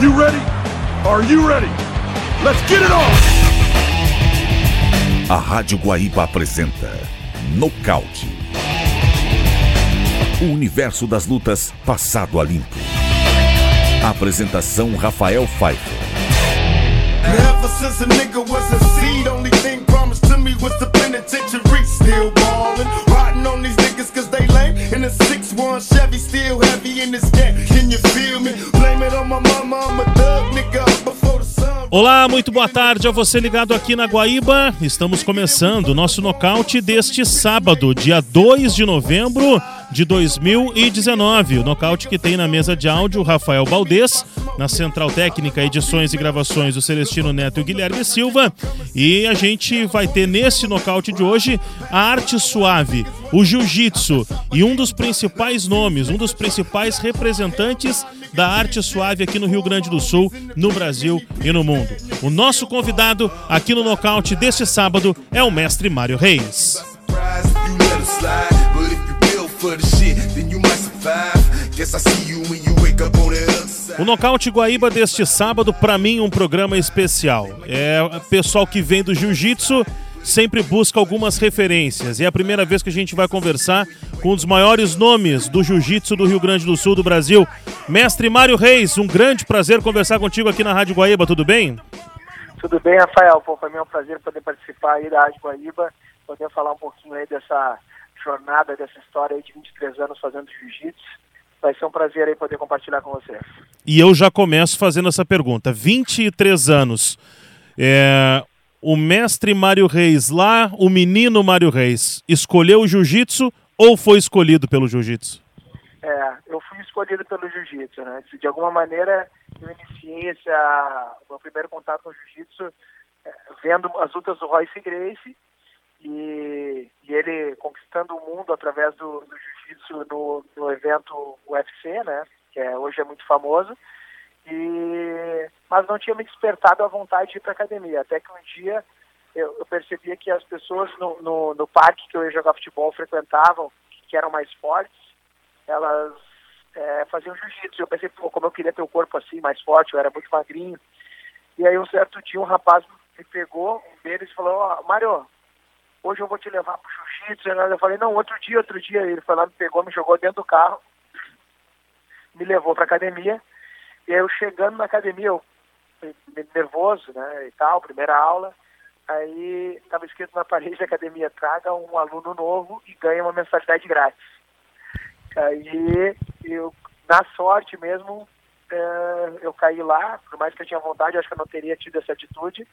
you ready? Are you ready? Let's get it on! A Rádio Guaíba apresenta Nocaute. O universo das lutas passado a limpo. Apresentação Rafael Pfeiffer. Ever since a nigga was a seed, only thing promised to me was the penitentiary. Still ballin', riding on these niggas cause. In a 6-1 Chevy, still heavy in this. Can you feel me? Blame it on my mama, I'm a thug nigga. Olá, muito boa tarde a você ligado aqui na Guaíba. Estamos começando o nosso nocaute deste sábado, dia 2 de novembro de 2019. O nocaute que tem na mesa de áudio o Rafael Baldez, na Central Técnica, edições e gravações do Celestino Neto e o Guilherme Silva. E a gente vai ter nesse nocaute de hoje a arte suave, o jiu-jitsu e um dos principais nomes, um dos principais representantes da arte suave aqui no Rio Grande do Sul, no Brasil e no mundo. O nosso convidado aqui no nocaute deste sábado é o mestre Mário Reis. For the shit, then you might survive. Guess I see you when you wake up on the other side. O Nocaute Guaíba deste sábado, para mim, um programa especial. É pessoal que vem do jiu-jitsu sempre busca algumas referências. E é a primeira vez que a gente vai conversar com um dos maiores nomes do jiu-jitsu do Rio Grande do Sul do Brasil. Mestre Mário Reis, um grande prazer conversar contigo aqui na Rádio Guaíba, tudo bem? Tudo bem, Rafael? Pô, para mim é um prazer poder participar aí da Rádio Guaíba, poder falar um pouquinho aí dessa jornada, dessa história aí de 23 anos fazendo jiu-jitsu. Vai ser um prazer aí poder compartilhar com você. E eu já começo fazendo essa pergunta. 23 anos. É, o mestre Mário Reis lá, o menino Mário Reis, escolheu o jiu-jitsu ou foi escolhido pelo jiu-jitsu? É, eu fui escolhido pelo jiu-jitsu, né? De alguma maneira eu iniciei esse, a, o meu primeiro contato com o jiu-jitsu é, vendo as lutas do Royce Gracie e, e ele conquistando o mundo através do, do jiu-jitsu no, no evento UFC, né? Que é, hoje é muito famoso. E, mas não tinha me despertado a vontade de ir para academia. Até que um dia eu, eu percebia que as pessoas no, no, no parque que eu ia jogar futebol frequentavam, que eram mais fortes, elas é, faziam jiu-jitsu. Eu pensei, pô, como eu queria ter o corpo assim, mais forte, eu era muito magrinho. E aí um certo dia um rapaz me pegou, um deles, falou, ó, Mário, hoje eu vou te levar pro jiu-jitsu. Eu falei, não, outro dia, outro dia. Ele foi lá, me pegou, me jogou dentro do carro, me levou pra academia. E aí eu chegando na academia, eu nervoso, né, e tal, primeira aula. Aí estava escrito na parede da academia, traga um aluno novo e ganha uma mensalidade grátis. Aí eu, na sorte mesmo, eh, eu caí lá, por mais que eu tinha vontade, acho que eu não teria tido essa atitude.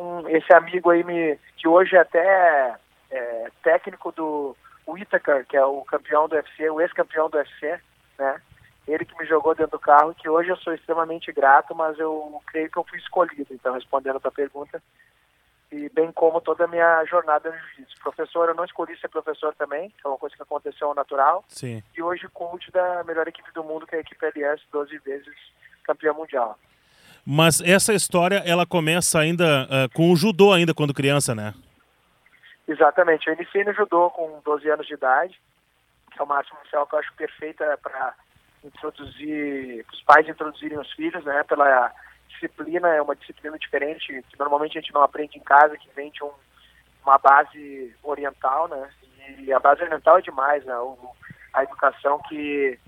Um, esse amigo aí, me, que hoje é até é, técnico do Whittaker, que é o campeão do UFC, o ex-campeão do UFC, né? Ele que me jogou dentro do carro, que hoje eu sou extremamente grato, mas eu creio que eu fui escolhido, então, respondendo a tua pergunta, e bem como toda a minha jornada no jiu-jitsu. Professor, eu não escolhi ser professor também, é uma coisa que aconteceu natural, Sim. e hoje coach da melhor equipe do mundo, que é a equipe LS, 12 vezes campeã mundial. Mas essa história, ela começa ainda ah, com o judô ainda quando criança, né? Exatamente, eu iniciei no judô com 12 anos de idade, que é uma marcial que eu acho perfeita para introduzir, os pais introduzirem os filhos, né, pela disciplina, é uma disciplina diferente, que normalmente a gente não aprende em casa, que vem de um, uma base oriental, né, e a base oriental é demais, né, o, a educação que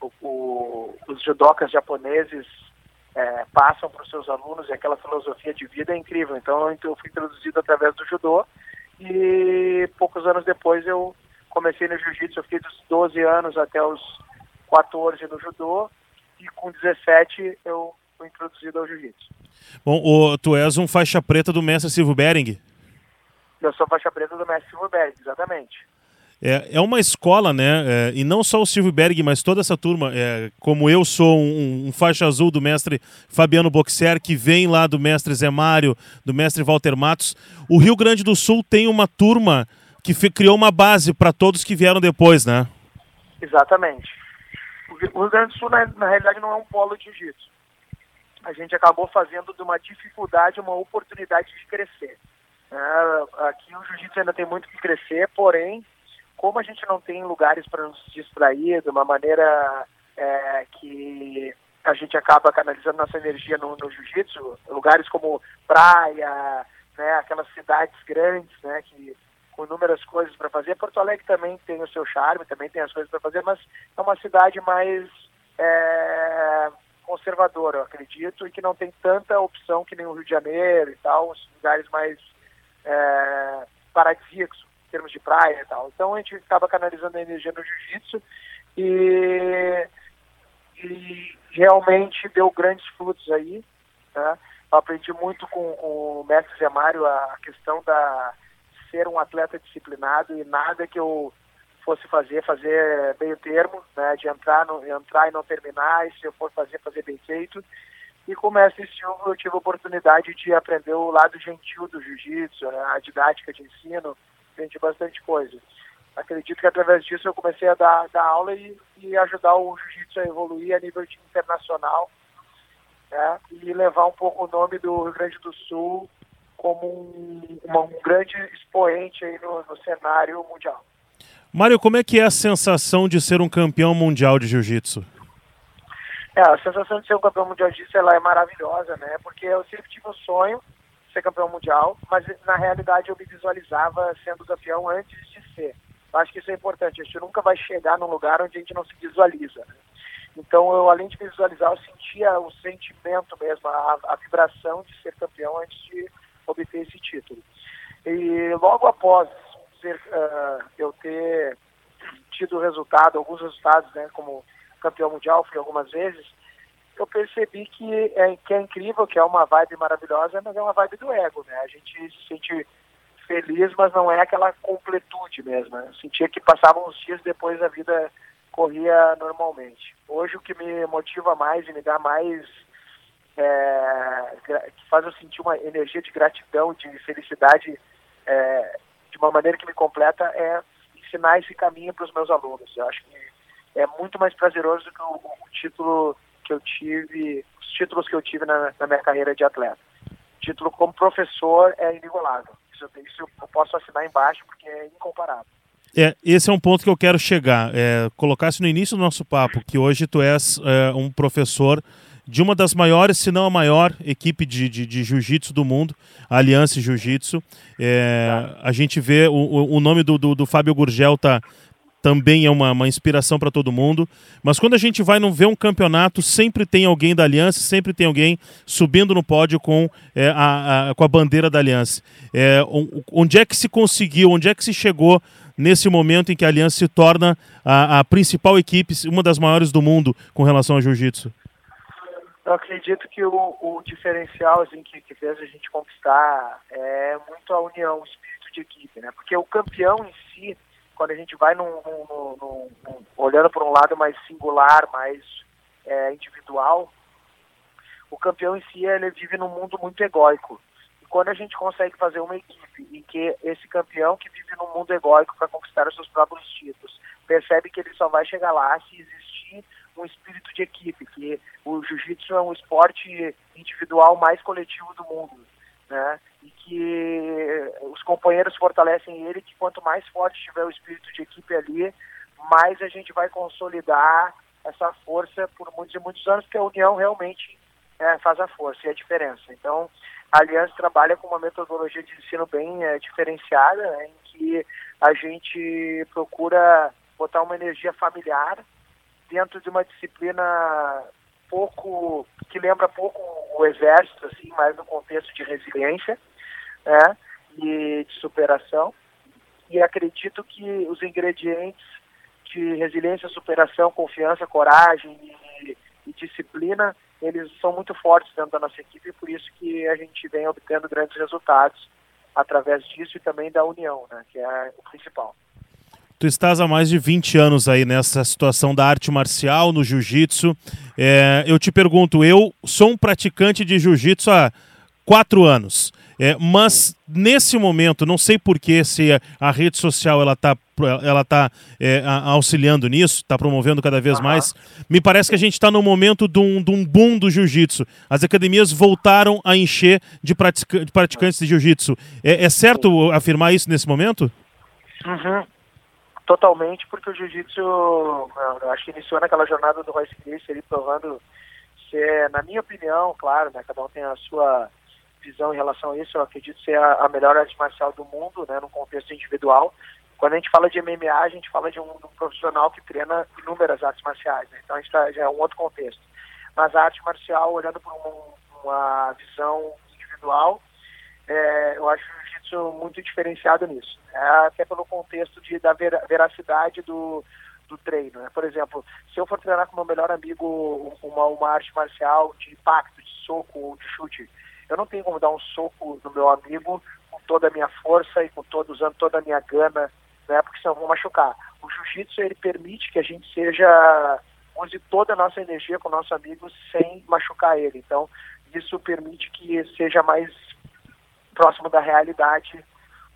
o, o, os judocas japoneses é, passam para os seus alunos e aquela filosofia de vida é incrível. Então eu fui introduzido através do judô e poucos anos depois eu comecei no jiu-jitsu. Eu fiquei dos 12 anos até os 14 no judô e com 17 eu fui introduzido ao jiu-jitsu. Bom, o, tu és um faixa preta do mestre Silvio Bering. Eu sou faixa preta do mestre Silverberg, exatamente. É, é uma escola, né? é, e não só o Silvio Berg, mas toda essa turma. é, como eu sou um, um faixa azul do mestre Fabiano Boxer, que vem lá do mestre Zé Mário, do mestre Walter Matos. O Rio Grande do Sul tem uma turma que criou uma base para todos que vieram depois, né? Exatamente. O Rio Grande do Sul, na, na realidade, não é um polo de jiu-jitsu. A gente acabou fazendo de uma dificuldade uma oportunidade de crescer. É, aqui o jiu-jitsu ainda tem muito que crescer, porém, como a gente não tem lugares para nos distrair de uma maneira é, que a gente acaba canalizando nossa energia no, no jiu-jitsu, lugares como praia, né, aquelas cidades grandes, né, que com inúmeras coisas para fazer. Porto Alegre também tem o seu charme, também tem as coisas para fazer, mas é uma cidade mais é, conservadora, eu acredito, e que não tem tanta opção que nem o Rio de Janeiro e tal, os lugares mais é, paradisíacos termos de praia e tal. Então a gente acaba canalizando a energia no jiu-jitsu e, e realmente deu grandes frutos aí. Né? Eu aprendi muito com, com o mestre Zé Mário a questão da ser um atleta disciplinado e nada que eu fosse fazer, fazer meio termo, né, de entrar, no, entrar e não terminar, e se eu for fazer, fazer bem feito. E com o mestre Silva eu tive a oportunidade de aprender o lado gentil do jiu-jitsu, né, a didática de ensino, aprendi bastante coisa. Acredito que através disso eu comecei a dar, dar aula e, e ajudar o jiu-jitsu a evoluir a nível internacional né, e levar um pouco o nome do Rio Grande do Sul como um, uma, um grande expoente aí no, no cenário mundial. Mário, como é que é a sensação de ser um campeão mundial de jiu-jitsu? É, a sensação de ser um campeão mundial de jiu-jitsu ela é maravilhosa, né? Porque eu sempre tive o um sonho ser campeão mundial, mas na realidade eu me visualizava sendo campeão antes de ser. Eu acho que isso é importante. A gente nunca vai chegar num lugar onde a gente não se visualiza. Né? Então, eu além de visualizar, eu sentia o sentimento mesmo, a, a vibração de ser campeão antes de obter esse título. E logo após ser, uh, eu ter tido resultado, alguns resultados, né, como campeão mundial, fui algumas vezes, eu percebi que é, que é incrível, que é uma vibe maravilhosa, mas é uma vibe do ego, né? A gente se sente feliz, mas não é aquela completude mesmo. Né? Eu sentia que passavam uns dias depois a vida corria normalmente. Hoje o que me motiva mais e me dá mais é, que faz eu sentir uma energia de gratidão, de felicidade é, de uma maneira que me completa é ensinar esse caminho para os meus alunos. Eu acho que é muito mais prazeroso do que o, o título que eu tive, os títulos que eu tive na, na, minha carreira de atleta. Título como professor é inigualável. Isso, isso eu posso assinar embaixo porque é incomparável. É, esse é um ponto que eu quero chegar. É, colocasse no início do nosso papo que hoje tu és é, um professor de uma das maiores, se não a maior equipe de, de, de jiu-jitsu do mundo, a Aliança Jiu-Jitsu. É, a gente vê o, o nome do, do, do Fábio Gurgel tá, também é uma, uma inspiração para todo mundo. Mas quando a gente vai não ver um campeonato, sempre tem alguém da Aliança, sempre tem alguém subindo no pódio com, é, a, a, com a bandeira da Aliança. É, onde é que se conseguiu, onde é que se chegou nesse momento em que a Aliança se torna a, a principal equipe, uma das maiores do mundo com relação ao jiu-jitsu? Eu acredito que o, o diferencial assim, que, que fez a gente conquistar é muito a união, o espírito de equipe, né? Porque o campeão em si, quando a gente vai num, num, num, num olhando por um lado mais singular, mais é, individual, o campeão em si ele vive num mundo muito egóico. E quando a gente consegue fazer uma equipe em que esse campeão que vive num mundo egóico para conquistar os seus próprios títulos percebe que ele só vai chegar lá se existir um espírito de equipe, que o jiu-jitsu é um esporte individual mais coletivo do mundo, né? E que os companheiros fortalecem ele, que quanto mais forte tiver o espírito de equipe ali, mais a gente vai consolidar essa força por muitos e muitos anos, porque a união realmente é, faz a força e a diferença. Então, a Aliança trabalha com uma metodologia de ensino bem é, diferenciada, né, em que a gente procura botar uma energia familiar dentro de uma disciplina pouco que lembra pouco o exército, assim, mais no contexto de resiliência, né, e de superação. E acredito que os ingredientes de resiliência, superação, confiança, coragem e, e disciplina, eles são muito fortes dentro da nossa equipe, e por isso que a gente vem obtendo grandes resultados através disso e também da união, né, que é o principal. Tu estás há mais de 20 anos aí nessa situação da arte marcial, no jiu-jitsu. É, eu te pergunto, eu sou um praticante de jiu-jitsu há quatro anos. É, mas nesse momento, não sei porquê, se a rede social ela está ela tá, é, auxiliando nisso, está promovendo cada vez uhum. mais. Me parece que a gente está no momento de um, de um boom do jiu-jitsu. As academias voltaram a encher de, pratica, de praticantes de jiu-jitsu. É, é, certo afirmar isso nesse momento? Uhum totalmente, porque o jiu-jitsu, acho que iniciou naquela jornada do Royce Gracie ali, provando ser, na minha opinião, claro, né, cada um tem a sua visão em relação a isso, eu acredito ser a, a melhor arte marcial do mundo, né, no contexto individual. Quando a gente fala de MMA, a gente fala de um, um profissional que treina inúmeras artes marciais, né, então a gente tá, já é um outro contexto. Mas a arte marcial, olhando por um, uma visão individual, é, eu acho muito diferenciado nisso. É, até pelo contexto de, da veracidade do, do treino. Né? Por exemplo, se eu for treinar com meu melhor amigo uma, uma arte marcial de impacto, de soco ou de chute, eu não tenho como dar um soco no meu amigo com toda a minha força e com todo, usando toda a minha gana, né? porque senão eu vou machucar. O jiu-jitsu ele permite que a gente seja use toda a nossa energia com o nosso amigo sem machucar ele. Então, isso permite que seja mais próximo da realidade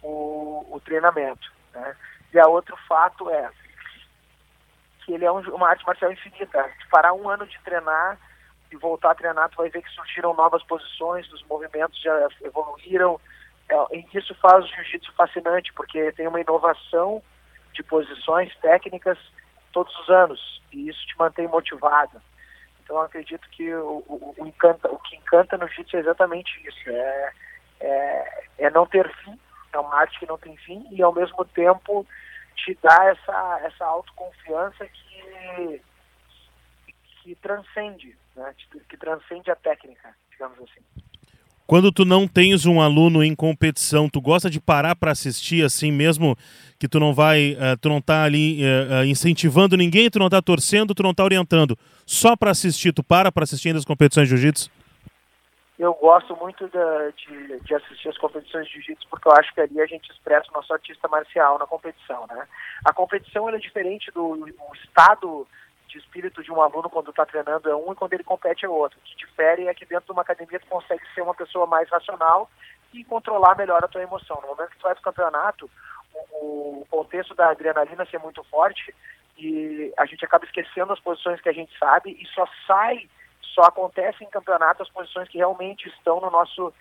o, o treinamento. Né? E a outro fato é que ele é um, uma arte marcial infinita. Se parar um ano de treinar e voltar a treinar, tu vai ver que surgiram novas posições, os movimentos já evoluíram. É, e isso faz o jiu-jitsu fascinante, porque tem uma inovação de posições técnicas todos os anos, e isso te mantém motivado. Então acredito que o, o, o, encanta, o que encanta no jiu-jitsu é exatamente isso, é, é, é não ter fim, é uma arte que não tem fim, e ao mesmo tempo te dá essa, essa autoconfiança que, que transcende, né? que transcende a técnica, digamos assim. Quando tu não tens um aluno em competição, tu gosta de parar para assistir assim mesmo que tu não vai, uh, tu não tá ali uh, incentivando ninguém, tu não tá torcendo, tu não tá orientando, só para assistir, tu para para assistir as competições de jiu-jitsu? Eu gosto muito de, de, de, assistir as competições de jiu-jitsu porque eu acho que ali a gente expressa o nosso artista marcial na competição, né? A competição é diferente do estado de espírito de um aluno quando está treinando é um e quando ele compete é outro. O que difere é que dentro de uma academia tu consegue ser uma pessoa mais racional e controlar melhor a tua emoção. No momento que tu vai para o campeonato, o, o contexto da adrenalina ser muito forte e a gente acaba esquecendo as posições que a gente sabe e só sai só acontece em campeonato as posições que realmente estão no nosso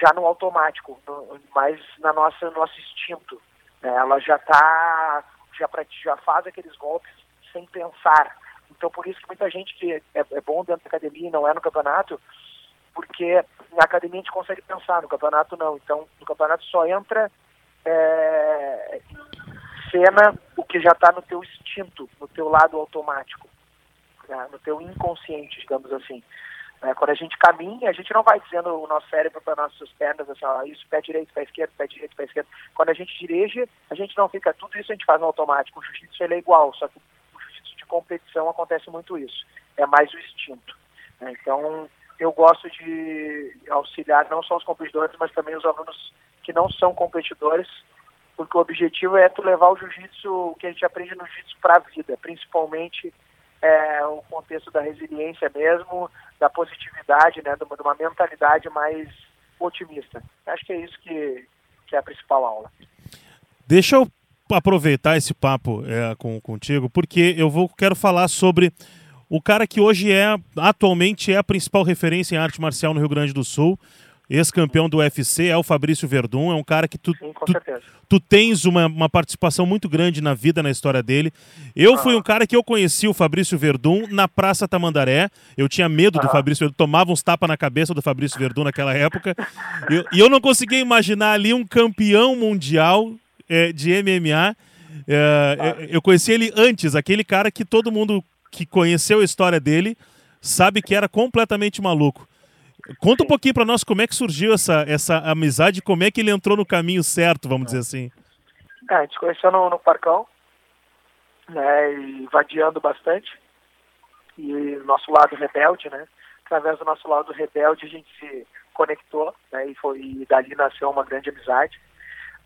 já no automático, no, mais na nossa nosso instinto. Né? Ela já tá já já faz aqueles golpes sem pensar. Então por isso que muita gente que é, é bom dentro da academia e não é no campeonato, porque na academia a gente consegue pensar, no campeonato não. Então no campeonato só entra é, cena o que já está no teu instinto, no teu lado automático né, no teu inconsciente, digamos assim. É, quando a gente caminha, a gente não vai dizendo o nosso cérebro para nossas pernas assim, ó, isso, pé direito, pé esquerdo, pé direito, pé esquerdo. Quando a gente dirige, a gente não fica, tudo isso a gente faz no automático. O jiu-jitsu é igual, só que o jiu-jitsu de competição acontece muito isso. É mais o instinto. Né? Então, eu gosto de auxiliar não só os competidores, mas também os alunos que não são competidores, porque o objetivo é tu levar o jiu-jitsu, o que a gente aprende no jiu-jitsu para a vida, principalmente é, o contexto da resiliência mesmo, da positividade, né, de uma, de uma mentalidade mais otimista. Acho que é isso que, que é a principal aula. Deixa eu aproveitar esse papo é, com, contigo, porque eu vou quero falar sobre o cara que hoje é, atualmente é a principal referência em arte marcial no Rio Grande do Sul, ex-campeão do UFC, é o Fabrício Verdun, é um cara que tu, Sim, tu, tu, tens uma, uma participação muito grande na vida, na história dele. Eu ah. fui um cara que eu conheci o Fabrício Verdun na Praça Tamandaré, eu tinha medo ah. do Fabrício Verdun, tomava uns tapas na cabeça do Fabrício Verdun naquela época, eu, e eu não conseguia imaginar ali um campeão mundial é, de MMA, é, ah. eu conheci ele antes, aquele cara que todo mundo que conheceu a história dele sabe que era completamente maluco. Conta um pouquinho para nós como é que surgiu essa, essa amizade, como é que ele entrou no caminho certo, vamos dizer assim. É, a gente conheceu no, no Parcão, né, e vadiando bastante, e nosso lado rebelde, né, através do nosso lado rebelde a gente se conectou, né, e, foi, e dali nasceu uma grande amizade.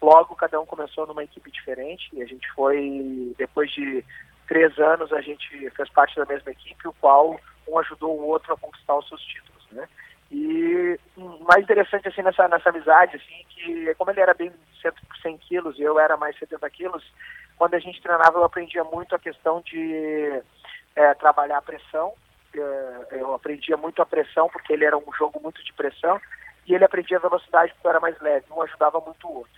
Logo, cada um começou numa equipe diferente, e a gente foi, depois de três anos, a gente fez parte da mesma equipe, o qual um ajudou o outro a conquistar os seus títulos, né. E mais interessante assim nessa, nessa amizade, assim, que como ele era bem 100 quilos e eu era mais 70 quilos, quando a gente treinava eu aprendia muito a questão de é, trabalhar a pressão. É, eu aprendia muito a pressão porque ele era um jogo muito de pressão e ele aprendia a velocidade porque eu era mais leve, um ajudava muito o outro.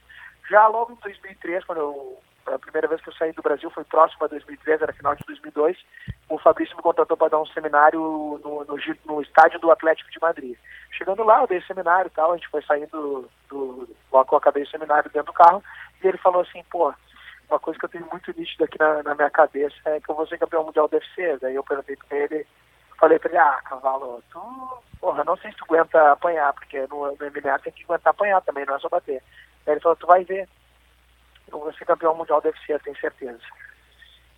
Já logo em 2003, quando eu a primeira vez que eu saí do Brasil foi próximo a 2013, era final de 2002. O Fabrício me contratou para dar um seminário no, no, no, estádio do Atlético de Madrid. Chegando lá, eu dei seminário e tal, a gente foi saindo do. Logo eu acabei o seminário dentro do carro, e ele falou assim: pô, uma coisa que eu tenho muito nítido aqui na, na minha cabeça é que eu vou ser campeão mundial do UFC. Daí eu perguntei para ele, falei para ele: ah, cavalo, tu, porra, não sei se tu aguenta apanhar, porque no, no MMA tem que aguentar apanhar também, não é só bater. Daí ele falou: tu vai ver eu vou ser campeão mundial do UFC, tenho certeza.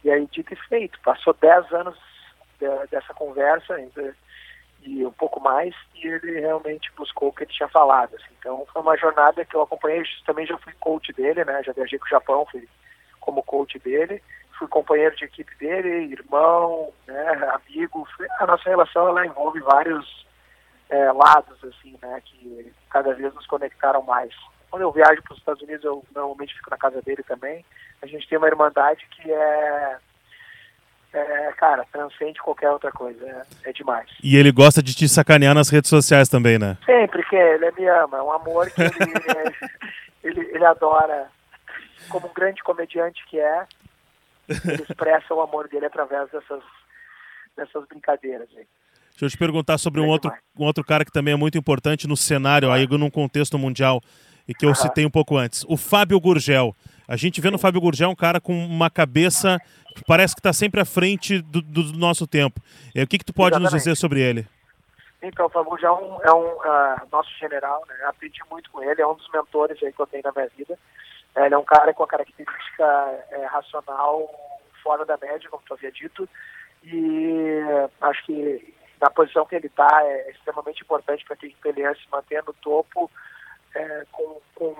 E aí, dito e feito, passou 10 anos de, dessa conversa, ainda, e um pouco mais, e ele realmente buscou o que ele tinha falado. Assim. Então, foi uma jornada que eu acompanhei, também já fui coach dele, né? Já viajei com o Japão, fui como coach dele, fui companheiro de equipe dele, irmão, né, amigo. A nossa relação, ela envolve vários é, lados, assim, né? Que cada vez nos conectaram mais. Quando eu viajo para os Estados Unidos, eu normalmente fico na casa dele também. A gente tem uma irmandade que é, é cara, transcende qualquer outra coisa. É, é, demais. E ele gosta de te sacanear nas redes sociais também, né? Sempre que ele me ama. É um amor que ele, ele, ele, ele adora. Como um grande comediante que é, ele expressa o amor dele através dessas, dessas brincadeiras. Aí. Deixa eu te perguntar sobre um outro, um outro cara que também é muito importante no cenário, aí num contexto mundial e que eu citei um pouco antes. O Fábio Gurgel. A gente vê no Fábio Gurgel um cara com uma cabeça que parece que está sempre à frente do, do, nosso tempo. E, o que, que tu pode Exatamente. nos dizer sobre ele? Então, o Fábio Gurgel é um, é um uh, nosso general, né? aprendi muito com ele, é um dos mentores aí que eu tenho na minha vida. É, ele é um cara com a característica é, racional fora da média, como tu havia dito, e acho que na posição que ele está é extremamente importante para que ele se manter no topo é, com, com,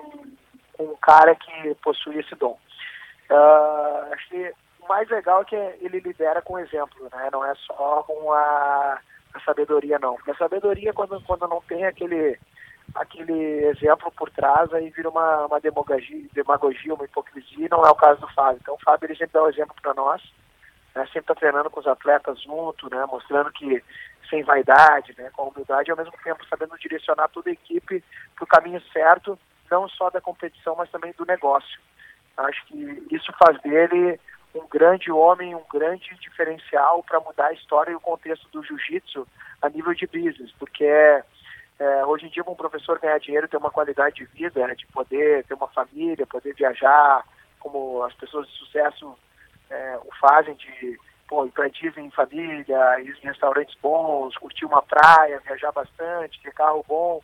com, um cara que possui esse dom. Uh, acho que o mais legal é que ele lidera com exemplo, né? Não é só com a, a sabedoria, não. Porque a sabedoria, quando, quando não tem aquele aquele exemplo por trás, aí vira uma, uma demagogia, demagogia, uma hipocrisia, e não é o caso do Fábio. Então o Fábio ele sempre dá o um exemplo para nós, né? sempre está treinando com os atletas junto, né? mostrando que sem vaidade, né, com humildade, e ao mesmo tempo sabendo direcionar toda a equipe para o caminho certo, não só da competição, mas também do negócio. Acho que isso faz dele um grande homem, um grande diferencial para mudar a história e o contexto do jiu-jitsu a nível de business, porque é, é, hoje em dia um professor ganhar dinheiro tem uma qualidade de vida, é, de poder ter uma família, poder viajar, como as pessoas de sucesso é, o fazem, de pô, ir para Disney em família, ir em restaurantes bons, curtir uma praia, viajar bastante, ter carro bom.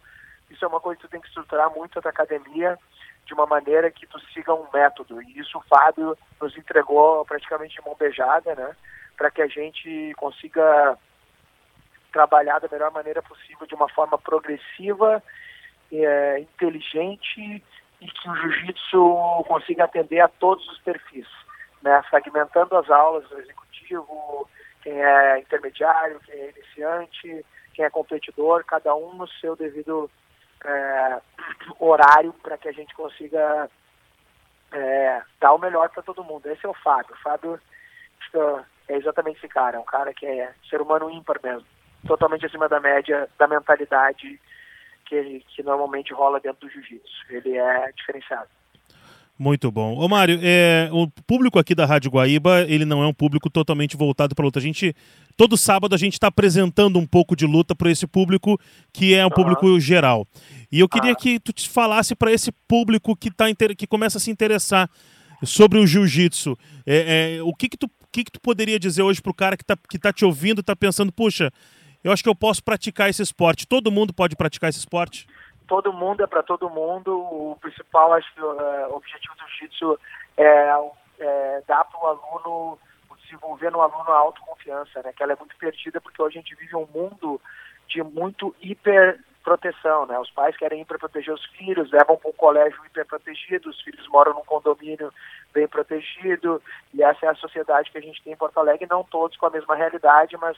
Isso é uma coisa que tu tem que estruturar muito a academia de uma maneira que tu siga um método. E isso o Fábio nos entregou praticamente de mão beijada, né? Para que a gente consiga trabalhar da melhor maneira possível, de uma forma progressiva, é, inteligente e que o jiu-jitsu consiga atender a todos os perfis, né? Fragmentando as aulas do executivo, quem é intermediário, quem é iniciante, quem é competidor, cada um no seu devido é, horário para que a gente consiga é, dar o melhor para todo mundo. Esse é o Fábio. O Fábio é exatamente esse cara, é um cara que é ser humano ímpar mesmo, totalmente acima da média da mentalidade que, que normalmente rola dentro do jiu-jitsu. Ele é diferenciado. Muito bom. Ô Mário, é, o público aqui da Rádio Guaíba, ele não é um público totalmente voltado para luta. A gente, todo sábado a gente está apresentando um pouco de luta para esse público que é um uhum. público geral. E eu queria ah. que tu te falasse para esse público que, tá, que começa a se interessar sobre o jiu-jitsu. É, é, o que que, tu, que que tu poderia dizer hoje para o cara que está que tá te ouvindo, está pensando, puxa, eu acho que eu posso praticar esse esporte. Todo mundo pode praticar esse esporte? Todo mundo é para todo mundo. O principal, acho uh, objetivo do Jiu-Jitsu é, é dar para o aluno, desenvolver no aluno a autoconfiança, né? Que ela é muito perdida porque hoje a gente vive um mundo de muito hiper proteção, né? Os pais querem ir para proteger os filhos, levam para um colégio hiper protegido, os filhos moram num condomínio bem protegido, e essa é a sociedade que a gente tem em Porto Alegre, não todos com a mesma realidade, mas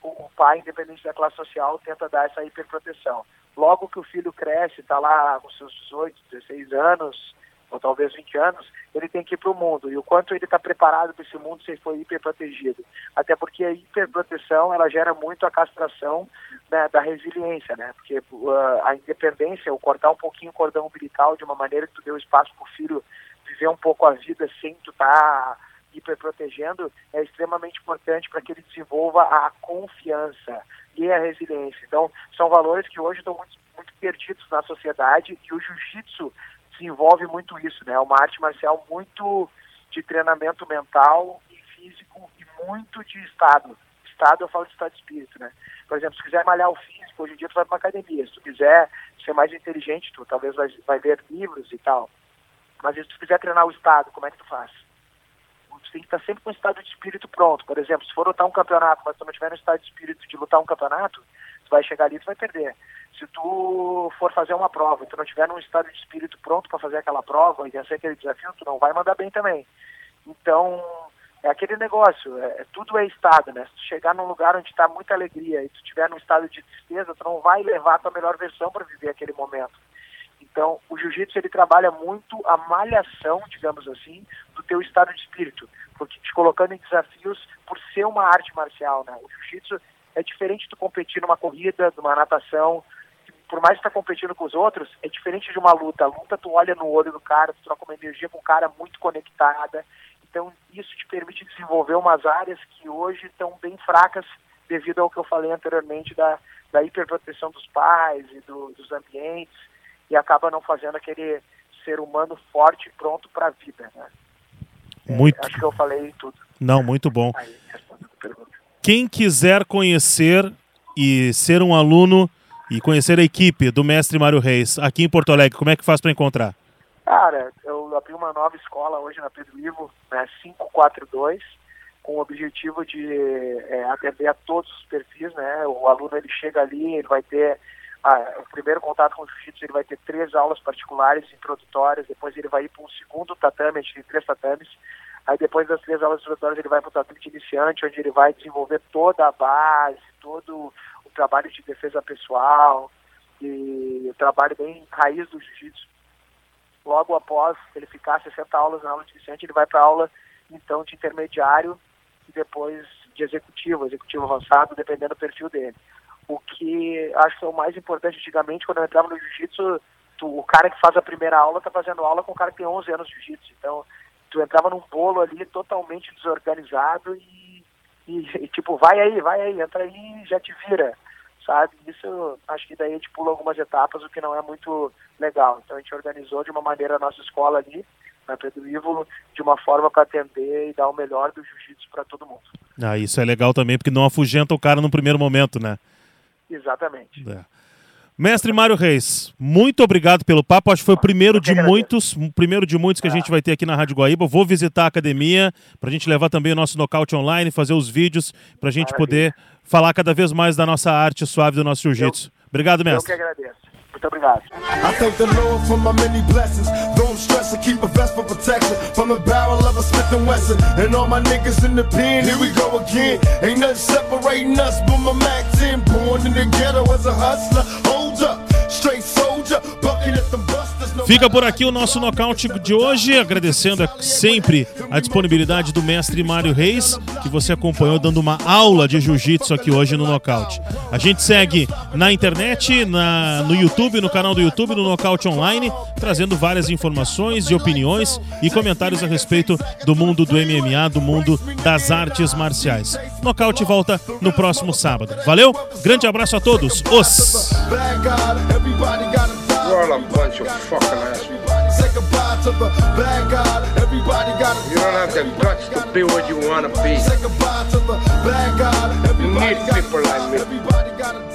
o pai, independente da classe social, tenta dar essa hiperproteção. Logo que o filho cresce, está lá com seus 18, 16 anos, ou talvez 20 anos, ele tem que ir para o mundo. E o quanto ele está preparado para esse mundo se ele for hiperprotegido. Até porque a hiperproteção, ela gera muito a castração né, da resiliência, né? Porque uh, a independência, o cortar um pouquinho o cordão umbilical de uma maneira que tu deu espaço para o filho viver um pouco a vida sem tu tá hiperprotegendo é extremamente importante para que ele desenvolva a confiança e a resiliência. Então, são valores que hoje estão muito, muito perdidos na sociedade e o jiu-jitsu desenvolve muito isso, né? É uma arte marcial muito de treinamento mental e físico e muito de estado. Estado, eu falo de estado de espírito, né? Por exemplo, se quiser malhar o físico, hoje em dia tu vai para uma academia. Se tu quiser ser mais inteligente, tu talvez vai, vai livros e tal. Mas se tu quiser treinar o estado, como é que tu faz? Tu tem que estar sempre com o estado de espírito pronto. Por exemplo, se for lutar um campeonato, mas tu não tiver no estado de espírito de lutar um campeonato, tu vai chegar ali e tu vai perder. Se tu for fazer uma prova e tu não tiver num estado de espírito pronto para fazer aquela prova e vencer aquele desafio, tu não vai mandar bem também. Então, é aquele negócio, é, tudo é estado, né? Se tu chegar num lugar onde está muita alegria e tu estiver num estado de tristeza, tu não vai levar a tua melhor versão para viver aquele momento. Então, o jiu-jitsu ele trabalha muito a malhação, digamos assim, do teu estado de espírito, porque te colocando em desafios por ser uma arte marcial, né? O jiu-jitsu é diferente de competir numa corrida, numa natação, por mais que tá competindo com os outros, é diferente de uma luta. A luta tu olha no olho do cara, tu troca uma energia com o cara muito conectada. Então, isso te permite desenvolver umas áreas que hoje estão bem fracas devido ao que eu falei anteriormente da, da hiperproteção dos pais e do, dos ambientes e acaba não fazendo aquele ser humano forte e pronto para a vida. Né? Muito. É, acho que eu falei tudo. Não, muito bom. Aí. Quem quiser conhecer e ser um aluno e conhecer a equipe do mestre Mário Reis aqui em Porto Alegre, como é que faz para encontrar? Cara, eu abri uma nova escola hoje na Pedro Ivo, né, 542, com o objetivo de é, atender a todos os perfis, né? O aluno ele chega ali, ele vai ter ah, o primeiro contato com o jiu-jitsu, ele vai ter três aulas particulares introdutórias, depois ele vai ir para um segundo tatame, a gente tem três tatames, aí depois das três aulas introdutórias ele vai para o tatame de iniciante, onde ele vai desenvolver toda a base, todo o trabalho de defesa pessoal e o trabalho bem raiz do jiu-jitsu. Logo após ele ficar 60 aulas na aula de iniciante, ele vai para a aula então de intermediário e depois de executivo, executivo avançado, dependendo do perfil dele. O que acho que é o mais importante antigamente, quando eu entrava no jiu-jitsu, o cara que faz a primeira aula tá fazendo aula com o cara que tem 11 anos de jiu-jitsu. Então, tu entrava num bolo ali totalmente desorganizado e, e, e, tipo, vai aí, vai aí, entra aí já te vira, sabe? Isso, acho que daí a gente pula algumas etapas, o que não é muito legal. Então, a gente organizou de uma maneira a nossa escola ali, na Pedro Ivo, de uma forma para atender e dar o melhor do jiu-jitsu para todo mundo. Ah, isso é legal também, porque não afugenta o cara no primeiro momento, né? Exatamente. É. Mestre Mário Reis, muito obrigado pelo papo. Acho que foi o primeiro de muitos, o primeiro de muitos que a gente vai ter aqui na Rádio Guaíba. Vou visitar a academia para a gente levar também o nosso nocaute online, fazer os vídeos para a gente Maravilha. poder falar cada vez mais da nossa arte suave do nosso jiu-jitsu. Obrigado, Eu que mestre. agradeço. Muito obrigado. I thank the Lord for my many blessings. Though I'm I keep a vest for protection. From the barrel of a Smith and Wesson. And all my niggas in the pen, here we go again. Ain't nothing separating us but my Mac 10. Born in the ghetto as a hustler. Hold up, straight soldier. Bucking at. No Fica por aqui o nosso nocaute de hoje, agradecendo é, sempre a disponibilidade do mestre Mário Reis, que você acompanhou dando uma aula de jiu-jitsu aqui hoje no nocaute. A gente segue na internet, na, no YouTube, no canal do YouTube, no Nocaute Online, trazendo várias informações e opiniões e comentários a respeito do mundo do MMA, do mundo das artes marciais. Nocaute volta no próximo sábado. Valeu? Grande abraço a todos. Os! All a bunch of fucking assholes. Everybody say goodbye to the bad guy. Everybody gotta You don't have the guts to be what you want to be. Say goodbye to the bad guy. Everybody need people like me.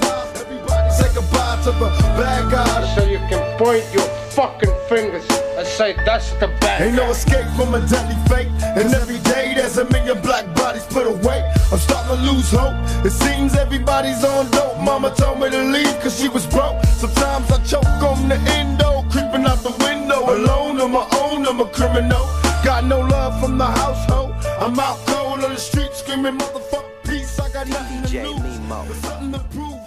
Goodbye to the bad guy. So you can point your fucking fingers and say, that's the bad Ain't no escape from a deadly fate. And every day there's a million black bodies put away. I'm starting to lose hope. It seems everybody's on dope. Mama told me to leave cause she was broke. Sometimes I choke on the endo, creeping out the window. Alone on my own, I'm a criminal. Got no love from the household. I'm out cold on the street screaming, motherfuck peace. I got nothing to lose. But something to prove.